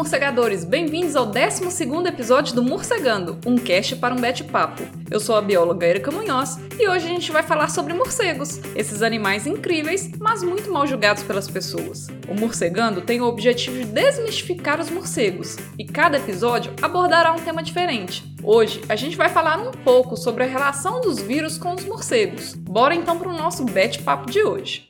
Morcegadores! Bem-vindos ao 12 episódio do Morcegando, um cast para um bate-papo. Eu sou a bióloga Erika Munhoz e hoje a gente vai falar sobre morcegos, esses animais incríveis, mas muito mal julgados pelas pessoas. O Morcegando tem o objetivo de desmistificar os morcegos e cada episódio abordará um tema diferente. Hoje a gente vai falar um pouco sobre a relação dos vírus com os morcegos. Bora então para o nosso bate-papo de hoje.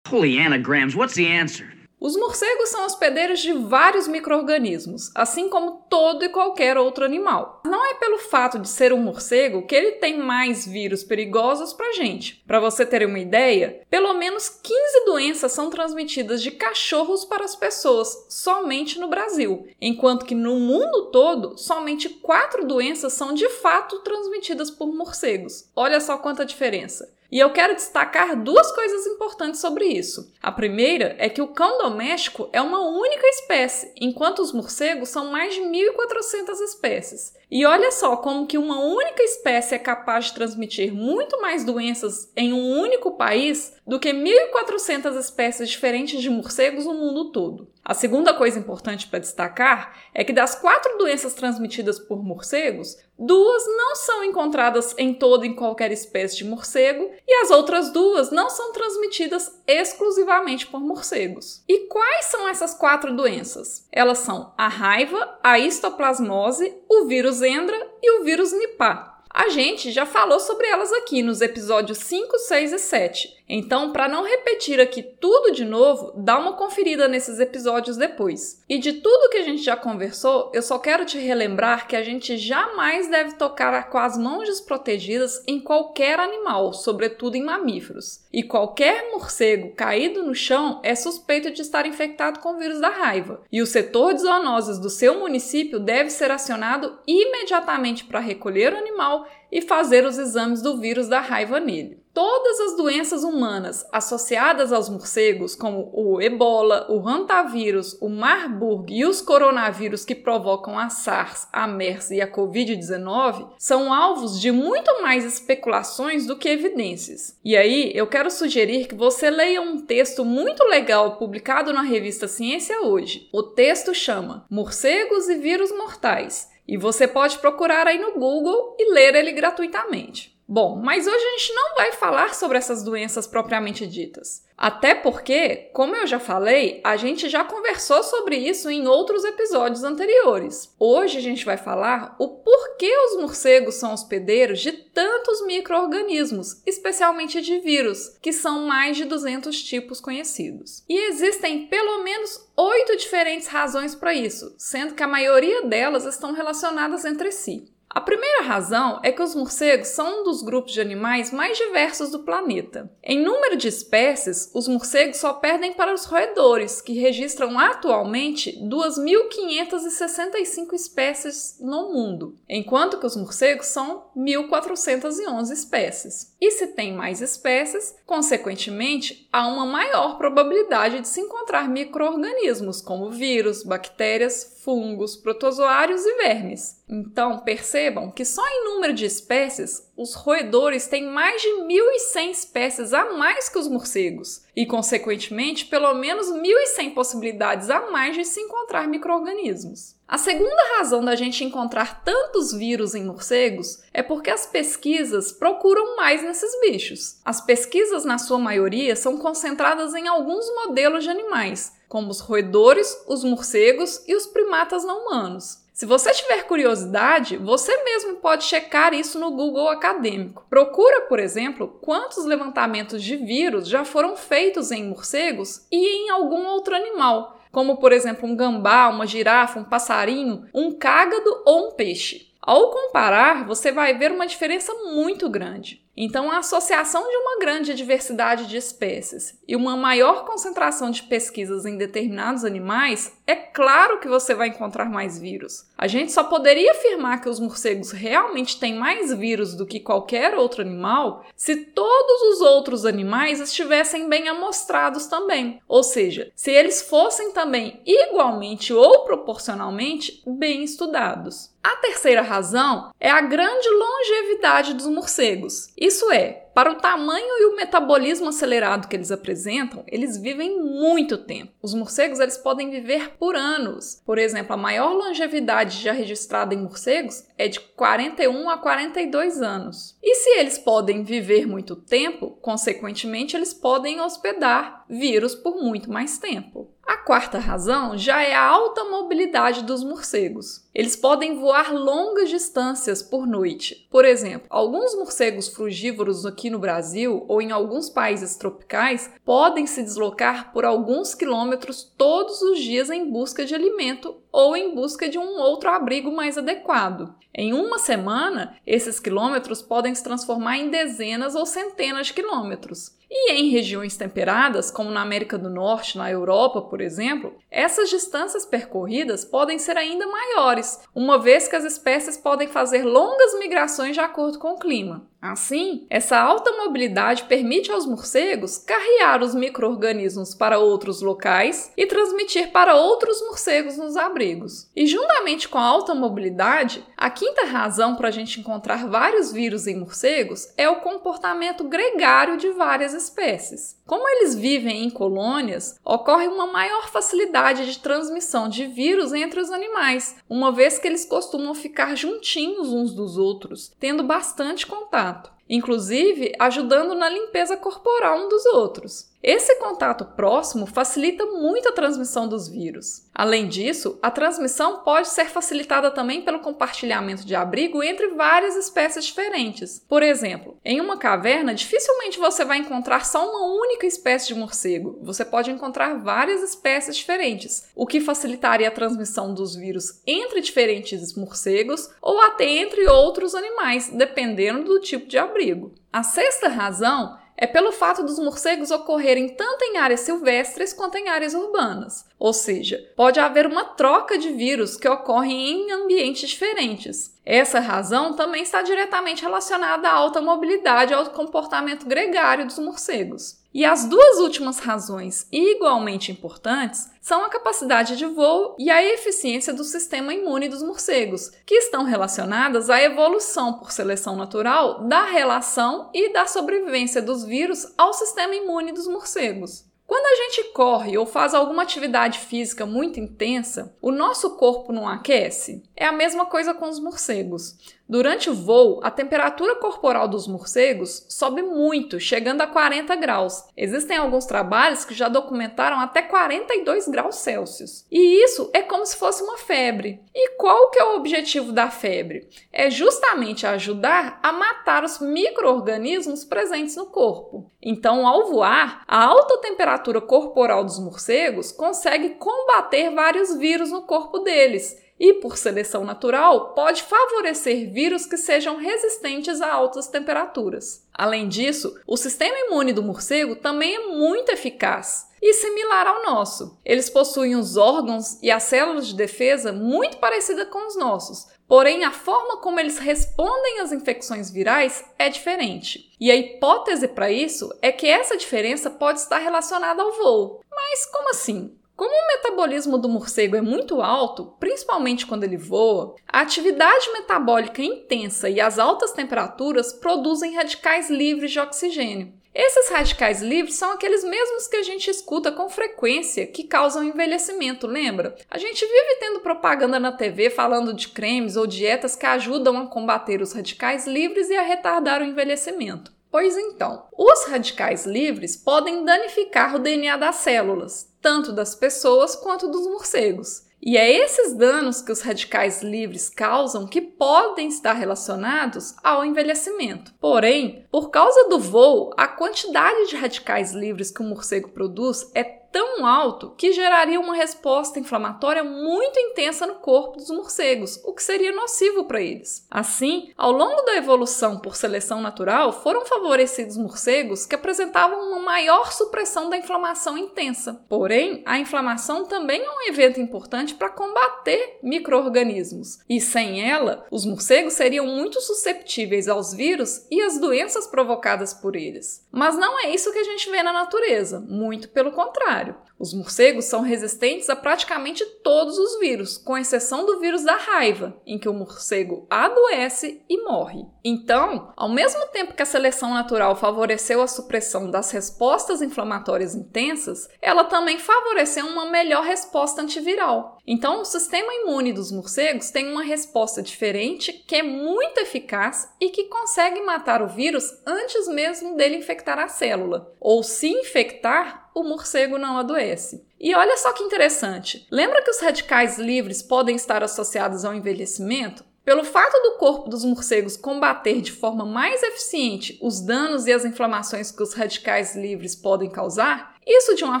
Holy anagrams, what's the answer? Os morcegos são hospedeiros de vários micro-organismos, assim como todo e qualquer outro animal. Não é pelo fato de ser um morcego que ele tem mais vírus perigosos para gente. Para você ter uma ideia, pelo menos 15 doenças são transmitidas de cachorros para as pessoas, somente no Brasil, enquanto que no mundo todo, somente 4 doenças são de fato transmitidas por morcegos. Olha só quanta diferença. E eu quero destacar duas coisas importantes sobre isso. A primeira é que o cão doméstico é uma única espécie, enquanto os morcegos são mais de 1.400 espécies. E olha só como que uma única espécie é capaz de transmitir muito mais doenças em um único país do que 1.400 espécies diferentes de morcegos no mundo todo. A segunda coisa importante para destacar é que das quatro doenças transmitidas por morcegos, duas não são encontradas em toda e qualquer espécie de morcego e as outras duas não são transmitidas exclusivamente por morcegos. E quais são essas quatro doenças? Elas são a raiva, a histoplasmose, o vírus Endra e o vírus Nipah. A gente já falou sobre elas aqui nos episódios 5, 6 e 7. Então, para não repetir aqui tudo de novo, dá uma conferida nesses episódios depois. E de tudo que a gente já conversou, eu só quero te relembrar que a gente jamais deve tocar com as mãos desprotegidas em qualquer animal, sobretudo em mamíferos. E qualquer morcego caído no chão é suspeito de estar infectado com o vírus da raiva. E o setor de zoonoses do seu município deve ser acionado imediatamente para recolher o animal e fazer os exames do vírus da raiva nele. Todas as doenças humanas associadas aos morcegos, como o ebola, o hantavírus, o marburg e os coronavírus que provocam a SARS, a MERS e a COVID-19, são alvos de muito mais especulações do que evidências. E aí, eu quero sugerir que você leia um texto muito legal publicado na revista Ciência Hoje. O texto chama Morcegos e Vírus Mortais e você pode procurar aí no Google e ler ele gratuitamente. Bom, mas hoje a gente não vai falar sobre essas doenças propriamente ditas. Até porque, como eu já falei, a gente já conversou sobre isso em outros episódios anteriores. Hoje a gente vai falar o porquê os morcegos são hospedeiros de tantos micro-organismos, especialmente de vírus, que são mais de 200 tipos conhecidos. E existem pelo menos oito diferentes razões para isso, sendo que a maioria delas estão relacionadas entre si. A primeira razão é que os morcegos são um dos grupos de animais mais diversos do planeta. Em número de espécies, os morcegos só perdem para os roedores, que registram atualmente 2.565 espécies no mundo, enquanto que os morcegos são 1.411 espécies. E se tem mais espécies, consequentemente, há uma maior probabilidade de se encontrar micro-organismos como vírus, bactérias, fungos, protozoários e vermes. Então, percebam que só em número de espécies, os roedores têm mais de 1.100 espécies a mais que os morcegos, e, consequentemente, pelo menos 1.100 possibilidades a mais de se encontrar micro-organismos. A segunda razão da gente encontrar tantos vírus em morcegos é porque as pesquisas procuram mais nesses bichos. As pesquisas, na sua maioria, são concentradas em alguns modelos de animais, como os roedores, os morcegos e os primatas não humanos. Se você tiver curiosidade, você mesmo pode checar isso no Google Acadêmico. Procura, por exemplo, quantos levantamentos de vírus já foram feitos em morcegos e em algum outro animal, como por exemplo um gambá, uma girafa, um passarinho, um cágado ou um peixe. Ao comparar, você vai ver uma diferença muito grande. Então, a associação de uma grande diversidade de espécies e uma maior concentração de pesquisas em determinados animais, é claro que você vai encontrar mais vírus. A gente só poderia afirmar que os morcegos realmente têm mais vírus do que qualquer outro animal se todos os outros animais estivessem bem amostrados também. Ou seja, se eles fossem também igualmente ou proporcionalmente bem estudados. A terceira razão é a grande longevidade dos morcegos. Isso é, para o tamanho e o metabolismo acelerado que eles apresentam, eles vivem muito tempo. Os morcegos eles podem viver por anos. Por exemplo, a maior longevidade já registrada em morcegos é de 41 a 42 anos. E se eles podem viver muito tempo, consequentemente eles podem hospedar vírus por muito mais tempo. A quarta razão já é a alta mobilidade dos morcegos. Eles podem voar longas distâncias por noite. Por exemplo, alguns morcegos frugívoros aqui no Brasil ou em alguns países tropicais podem se deslocar por alguns quilômetros todos os dias em busca de alimento ou em busca de um outro abrigo mais adequado. Em uma semana, esses quilômetros podem se transformar em dezenas ou centenas de quilômetros. E em regiões temperadas, como na América do Norte, na Europa, por exemplo, essas distâncias percorridas podem ser ainda maiores, uma vez que as espécies podem fazer longas migrações de acordo com o clima. Assim, essa alta mobilidade permite aos morcegos carrear os micro-organismos para outros locais e transmitir para outros morcegos nos abrigos. E juntamente com a alta mobilidade, a quinta razão para a gente encontrar vários vírus em morcegos é o comportamento gregário de várias espécies. Como eles vivem em colônias, ocorre uma maior facilidade de transmissão de vírus entre os animais, uma vez que eles costumam ficar juntinhos uns dos outros, tendo bastante contato inclusive ajudando na limpeza corporal um dos outros. Esse contato próximo facilita muito a transmissão dos vírus. Além disso, a transmissão pode ser facilitada também pelo compartilhamento de abrigo entre várias espécies diferentes. Por exemplo, em uma caverna, dificilmente você vai encontrar só uma única espécie de morcego. Você pode encontrar várias espécies diferentes, o que facilitaria a transmissão dos vírus entre diferentes morcegos ou até entre outros animais, dependendo do tipo de abrigo. A sexta razão é pelo fato dos morcegos ocorrerem tanto em áreas silvestres quanto em áreas urbanas. Ou seja, pode haver uma troca de vírus que ocorrem em ambientes diferentes. Essa razão também está diretamente relacionada à alta mobilidade e ao comportamento gregário dos morcegos. E as duas últimas razões, igualmente importantes, são a capacidade de voo e a eficiência do sistema imune dos morcegos, que estão relacionadas à evolução por seleção natural da relação e da sobrevivência dos vírus ao sistema imune dos morcegos. Quando a gente corre ou faz alguma atividade física muito intensa, o nosso corpo não aquece? É a mesma coisa com os morcegos. Durante o voo, a temperatura corporal dos morcegos sobe muito, chegando a 40 graus. Existem alguns trabalhos que já documentaram até 42 graus Celsius. E isso é como se fosse uma febre. E qual que é o objetivo da febre? É justamente ajudar a matar os micro-organismos presentes no corpo. Então, ao voar, a alta temperatura corporal dos morcegos consegue combater vários vírus no corpo deles e, por seleção natural, pode favorecer vírus que sejam resistentes a altas temperaturas. Além disso, o sistema imune do morcego também é muito eficaz e similar ao nosso. Eles possuem os órgãos e as células de defesa muito parecidas com os nossos, porém a forma como eles respondem às infecções virais é diferente. E a hipótese para isso é que essa diferença pode estar relacionada ao voo. Mas como assim? Como o metabolismo do morcego é muito alto, principalmente quando ele voa, a atividade metabólica intensa e as altas temperaturas produzem radicais livres de oxigênio. Esses radicais livres são aqueles mesmos que a gente escuta com frequência que causam envelhecimento, lembra? A gente vive tendo propaganda na TV falando de cremes ou dietas que ajudam a combater os radicais livres e a retardar o envelhecimento. Pois então, os radicais livres podem danificar o DNA das células, tanto das pessoas quanto dos morcegos. E é esses danos que os radicais livres causam que podem estar relacionados ao envelhecimento. Porém, por causa do voo, a quantidade de radicais livres que o morcego produz é tão alto que geraria uma resposta inflamatória muito intensa no corpo dos morcegos, o que seria nocivo para eles. Assim, ao longo da evolução por seleção natural, foram favorecidos morcegos que apresentavam uma maior supressão da inflamação intensa. Porém, a inflamação também é um evento importante para combater microorganismos, e sem ela, os morcegos seriam muito susceptíveis aos vírus e às doenças provocadas por eles. Mas não é isso que a gente vê na natureza, muito pelo contrário. Os morcegos são resistentes a praticamente todos os vírus, com exceção do vírus da raiva, em que o morcego adoece e morre. Então, ao mesmo tempo que a seleção natural favoreceu a supressão das respostas inflamatórias intensas, ela também favoreceu uma melhor resposta antiviral. Então, o sistema imune dos morcegos tem uma resposta diferente que é muito eficaz e que consegue matar o vírus antes mesmo dele infectar a célula. Ou se infectar, o morcego não adoece. E olha só que interessante. Lembra que os radicais livres podem estar associados ao envelhecimento? Pelo fato do corpo dos morcegos combater de forma mais eficiente os danos e as inflamações que os radicais livres podem causar, isso de uma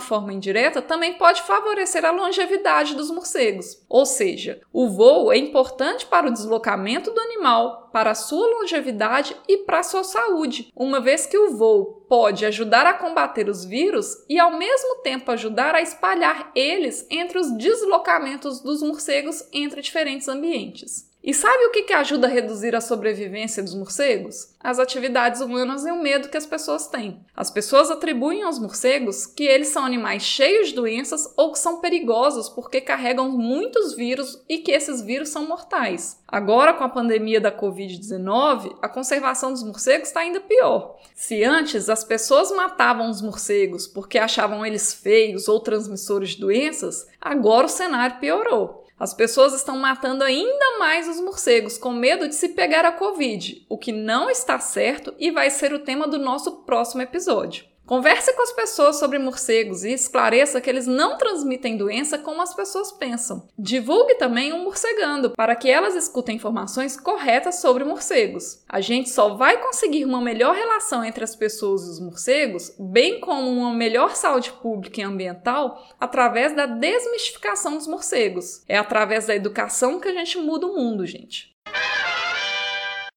forma indireta também pode favorecer a longevidade dos morcegos. Ou seja, o voo é importante para o deslocamento do animal, para a sua longevidade e para a sua saúde, uma vez que o voo pode ajudar a combater os vírus e ao mesmo tempo ajudar a espalhar eles entre os deslocamentos dos morcegos entre diferentes ambientes. E sabe o que, ajuda a reduzir a sobrevivência dos morcegos? As atividades humanas e o medo que as pessoas têm. As pessoas atribuem aos morcegos que eles são animais cheios de doenças ou que são perigosos porque carregam muitos vírus e que esses vírus são mortais. Agora, com a pandemia da Covid-19, a conservação dos morcegos está ainda pior. Se antes as pessoas matavam os morcegos porque achavam eles feios ou transmissores de doenças, agora o cenário piorou. As pessoas estão matando ainda mais os morcegos com medo de se pegar a Covid, o que não está certo e vai ser o tema do nosso próximo episódio. Converse com as pessoas sobre morcegos e esclareça que eles não transmitem doença como as pessoas pensam. Divulgue também um Morcegando para que elas escutem informações corretas sobre morcegos. A gente só vai conseguir uma melhor relação entre as pessoas e os morcegos, bem como uma melhor saúde pública e ambiental, através da desmistificação dos morcegos. É através da educação que a gente muda o mundo, gente.